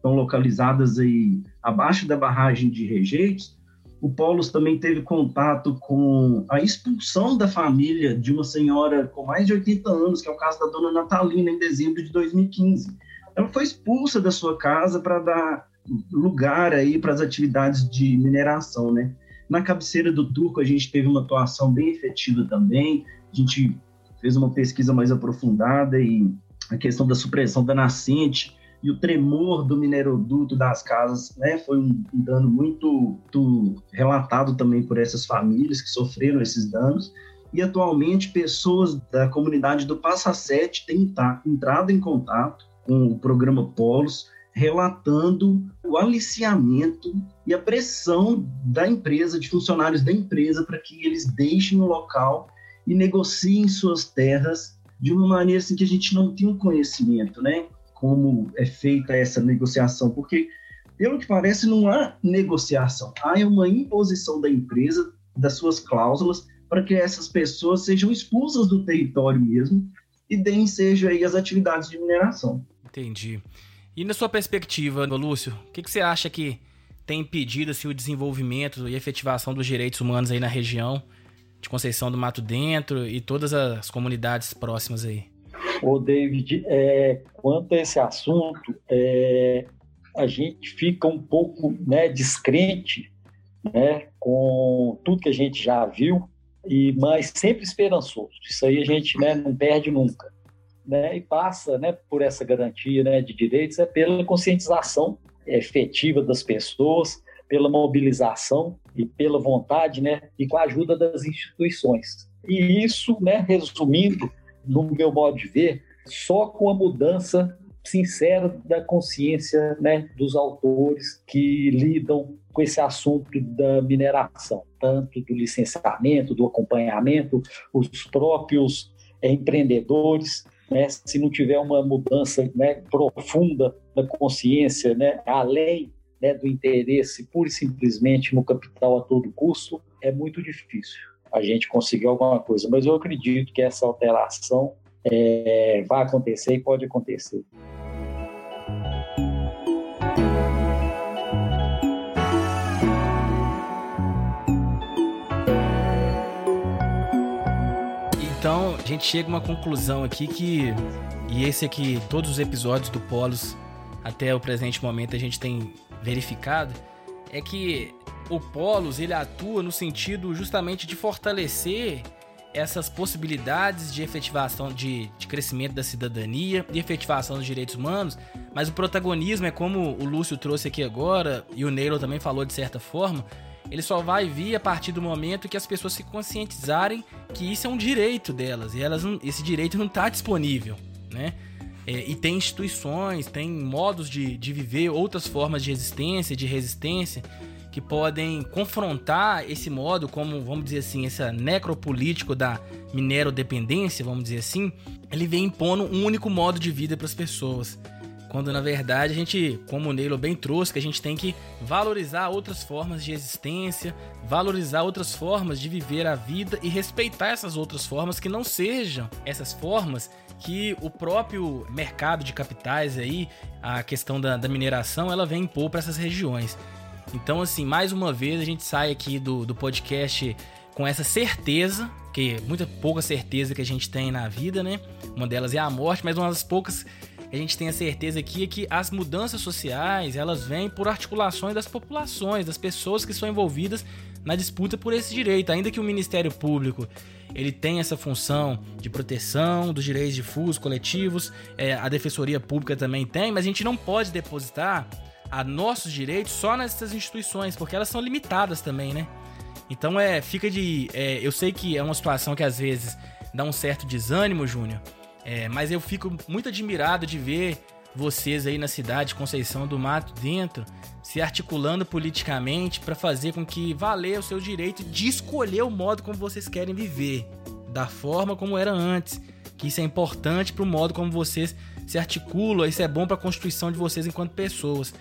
estão localizadas aí abaixo da barragem de rejeitos, o Polos também teve contato com a expulsão da família de uma senhora com mais de 80 anos, que é o caso da dona Natalina, em dezembro de 2015. Ela foi expulsa da sua casa para dar lugar aí para as atividades de mineração, né? Na cabeceira do Turco, a gente teve uma atuação bem efetiva também, a gente fez uma pesquisa mais aprofundada e a questão da supressão da nascente e o tremor do mineroduto das casas, né, foi um, dano muito, muito relatado também por essas famílias que sofreram esses danos. E atualmente pessoas da comunidade do Passa Sete têm entrado em contato com o programa Polos, relatando o aliciamento e a pressão da empresa, de funcionários da empresa, para que eles deixem o local e negociem suas terras de uma maneira assim que a gente não tem um conhecimento, né? Como é feita essa negociação, porque, pelo que parece, não há negociação, há uma imposição da empresa, das suas cláusulas, para que essas pessoas sejam expulsas do território mesmo e deem seja aí as atividades de mineração. Entendi. E na sua perspectiva, Lúcio, o que, que você acha que tem impedido assim, o desenvolvimento e efetivação dos direitos humanos aí na região de Conceição do Mato Dentro e todas as comunidades próximas aí? Ô, David, é, quanto a esse assunto, é, a gente fica um pouco né, descrente né, com tudo que a gente já viu, e mas sempre esperançoso. Isso aí a gente né, não perde nunca. Né, e passa né, por essa garantia né, de direitos é pela conscientização efetiva das pessoas, pela mobilização e pela vontade né, e com a ajuda das instituições. E isso, né, resumindo, no meu modo de ver, só com a mudança sincera da consciência né, dos autores que lidam com esse assunto da mineração, tanto do licenciamento, do acompanhamento, os próprios é, empreendedores. Né, se não tiver uma mudança né, profunda da consciência, né, além né, do interesse pura e simplesmente no capital a todo custo, é muito difícil a gente conseguir alguma coisa. Mas eu acredito que essa alteração é, vai acontecer e pode acontecer. Então, a gente chega a uma conclusão aqui que, e esse aqui, todos os episódios do Polos, até o presente momento, a gente tem verificado, é que o Polos ele atua no sentido justamente de fortalecer essas possibilidades de efetivação de, de, crescimento da cidadania e efetivação dos direitos humanos, mas o protagonismo é como o Lúcio trouxe aqui agora e o Neilo também falou de certa forma, ele só vai vir a partir do momento que as pessoas se conscientizarem que isso é um direito delas e elas não, esse direito não está disponível, né? É, e tem instituições, tem modos de, de viver, outras formas de existência, de resistência que podem confrontar esse modo, como vamos dizer assim, esse necropolítico da minerodependência, vamos dizer assim, ele vem impondo um único modo de vida para as pessoas. Quando na verdade a gente, como o Neilo bem trouxe, que a gente tem que valorizar outras formas de existência, valorizar outras formas de viver a vida e respeitar essas outras formas que não sejam essas formas que o próprio mercado de capitais aí, a questão da, da mineração, ela vem impor para essas regiões. Então, assim, mais uma vez a gente sai aqui do, do podcast com essa certeza, que muita pouca certeza que a gente tem na vida, né? Uma delas é a morte, mas uma das poucas a gente tem a certeza aqui é que as mudanças sociais, elas vêm por articulações das populações, das pessoas que são envolvidas na disputa por esse direito, ainda que o Ministério Público ele tem essa função de proteção dos direitos difusos, coletivos, é, a Defensoria Pública também tem, mas a gente não pode depositar a nossos direitos só nessas instituições, porque elas são limitadas também, né? Então é, fica de. É, eu sei que é uma situação que às vezes dá um certo desânimo, Júnior, é, mas eu fico muito admirado de ver vocês aí na cidade Conceição do Mato dentro se articulando politicamente para fazer com que valer o seu direito de escolher o modo como vocês querem viver, da forma como era antes. Que isso é importante para o modo como vocês se articulam, isso é bom para a constituição de vocês enquanto pessoas.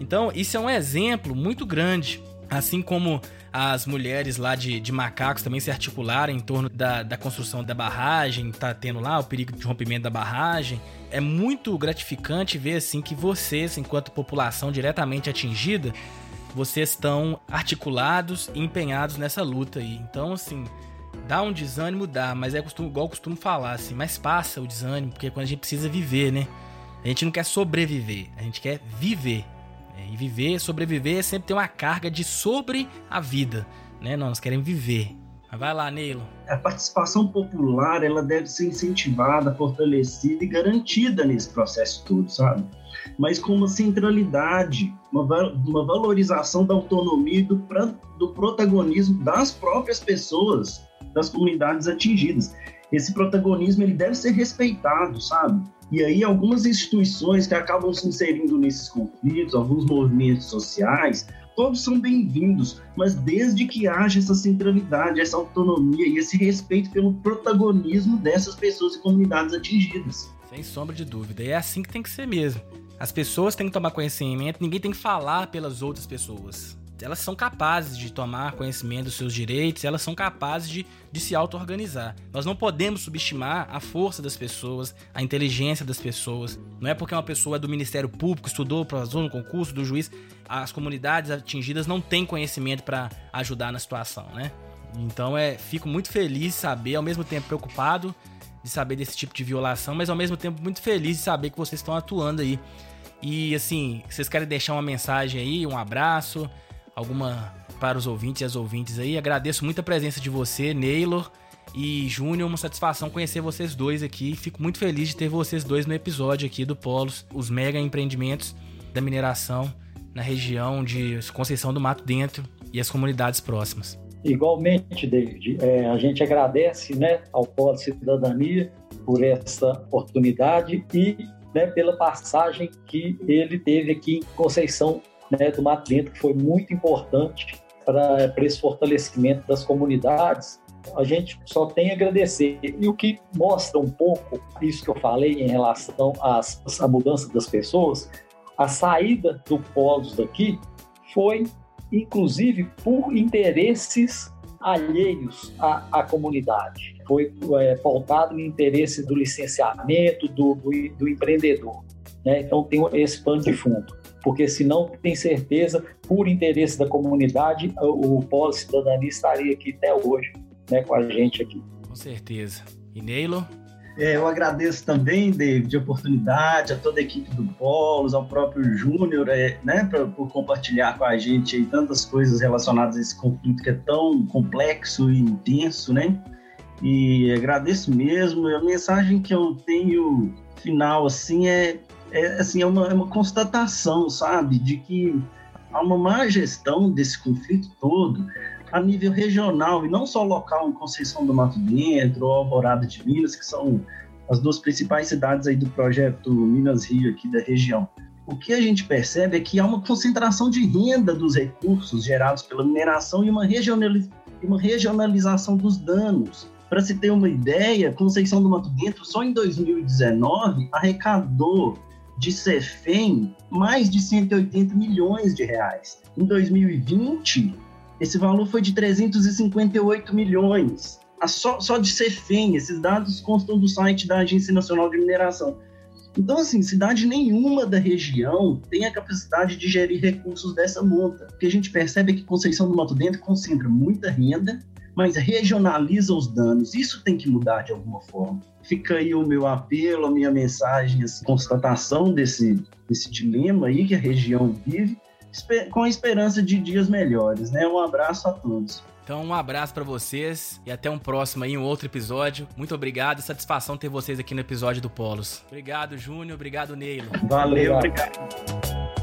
Então, isso é um exemplo muito grande. Assim como as mulheres lá de, de macacos também se articularam em torno da, da construção da barragem, tá tendo lá o perigo de rompimento da barragem. É muito gratificante ver assim que vocês, enquanto população diretamente atingida, vocês estão articulados e empenhados nessa luta aí. Então, assim, dá um desânimo, dá, mas é costumo, igual eu costumo falar, assim, mas passa o desânimo, porque quando a gente precisa viver, né? A gente não quer sobreviver, a gente quer viver. E viver, sobreviver é sempre ter uma carga de sobre a vida, né? Nós queremos viver. Vai lá, Neilo. A participação popular, ela deve ser incentivada, fortalecida e garantida nesse processo todo, sabe? Mas com uma centralidade, uma, uma valorização da autonomia e do, do protagonismo das próprias pessoas, das comunidades atingidas. Esse protagonismo ele deve ser respeitado, sabe? E aí, algumas instituições que acabam se inserindo nesses conflitos, alguns movimentos sociais, todos são bem-vindos, mas desde que haja essa centralidade, essa autonomia e esse respeito pelo protagonismo dessas pessoas e comunidades atingidas. Sem sombra de dúvida. E é assim que tem que ser mesmo. As pessoas têm que tomar conhecimento, ninguém tem que falar pelas outras pessoas elas são capazes de tomar conhecimento dos seus direitos, elas são capazes de, de se auto-organizar. Nós não podemos subestimar a força das pessoas, a inteligência das pessoas. Não é porque uma pessoa é do Ministério Público, estudou, para no concurso do juiz, as comunidades atingidas não têm conhecimento para ajudar na situação, né? Então é, fico muito feliz de saber, ao mesmo tempo preocupado de saber desse tipo de violação, mas ao mesmo tempo muito feliz de saber que vocês estão atuando aí. E assim, vocês querem deixar uma mensagem aí, um abraço, alguma para os ouvintes e as ouvintes aí. Agradeço muito a presença de você, Neylor e Júnior. Uma satisfação conhecer vocês dois aqui. Fico muito feliz de ter vocês dois no episódio aqui do Polos, os mega empreendimentos da mineração na região de Conceição do Mato Dentro e as comunidades próximas. Igualmente, David, é, a gente agradece né, ao Polo Cidadania por essa oportunidade e né, pela passagem que ele teve aqui em Conceição né, do Mato Dentro, que foi muito importante para esse fortalecimento das comunidades. A gente só tem a agradecer. E o que mostra um pouco isso que eu falei em relação às, à mudança das pessoas, a saída do Polos daqui foi, inclusive, por interesses alheios à, à comunidade. Foi é, pautado no interesse do licenciamento, do, do, do empreendedor. Né? Então, tem esse pano de fundo porque senão tem certeza, por interesse da comunidade, o Polo Cidadania estaria aqui até hoje, né, com a gente aqui. Com certeza. E Neilo? É, eu agradeço também, David, a oportunidade, a toda a equipe do Polos, ao próprio Júnior, é, né, pra, por compartilhar com a gente aí tantas coisas relacionadas a esse conflito que é tão complexo e intenso, né? E agradeço mesmo. A mensagem que eu tenho final, assim, é é, assim, é uma, é uma constatação, sabe, de que há uma má gestão desse conflito todo a nível regional, e não só local em Conceição do Mato Dentro ou Alvorada de Minas, que são as duas principais cidades aí do projeto Minas Rio aqui da região. O que a gente percebe é que há uma concentração de renda dos recursos gerados pela mineração e uma, regionalização dos danos. Para se ter uma ideia, Conceição do Mato Dentro só em 2019 arrecadou de Cefem mais de 180 milhões de reais. Em 2020, esse valor foi de 358 milhões. Só, só de Cefem, esses dados constam do site da Agência Nacional de Mineração. Então, assim, cidade nenhuma da região tem a capacidade de gerir recursos dessa monta. O que a gente percebe é que Conceição do Mato Dentro concentra muita renda, mas regionaliza os danos. Isso tem que mudar de alguma forma. Fica aí o meu apelo, a minha mensagem, assim, constatação desse, desse dilema aí que a região vive, com a esperança de dias melhores. Né? Um abraço a todos. Então, um abraço para vocês e até um próximo aí, um outro episódio. Muito obrigado, satisfação ter vocês aqui no episódio do Polos. Obrigado, Júnior. Obrigado, Neilo. Valeu, obrigado.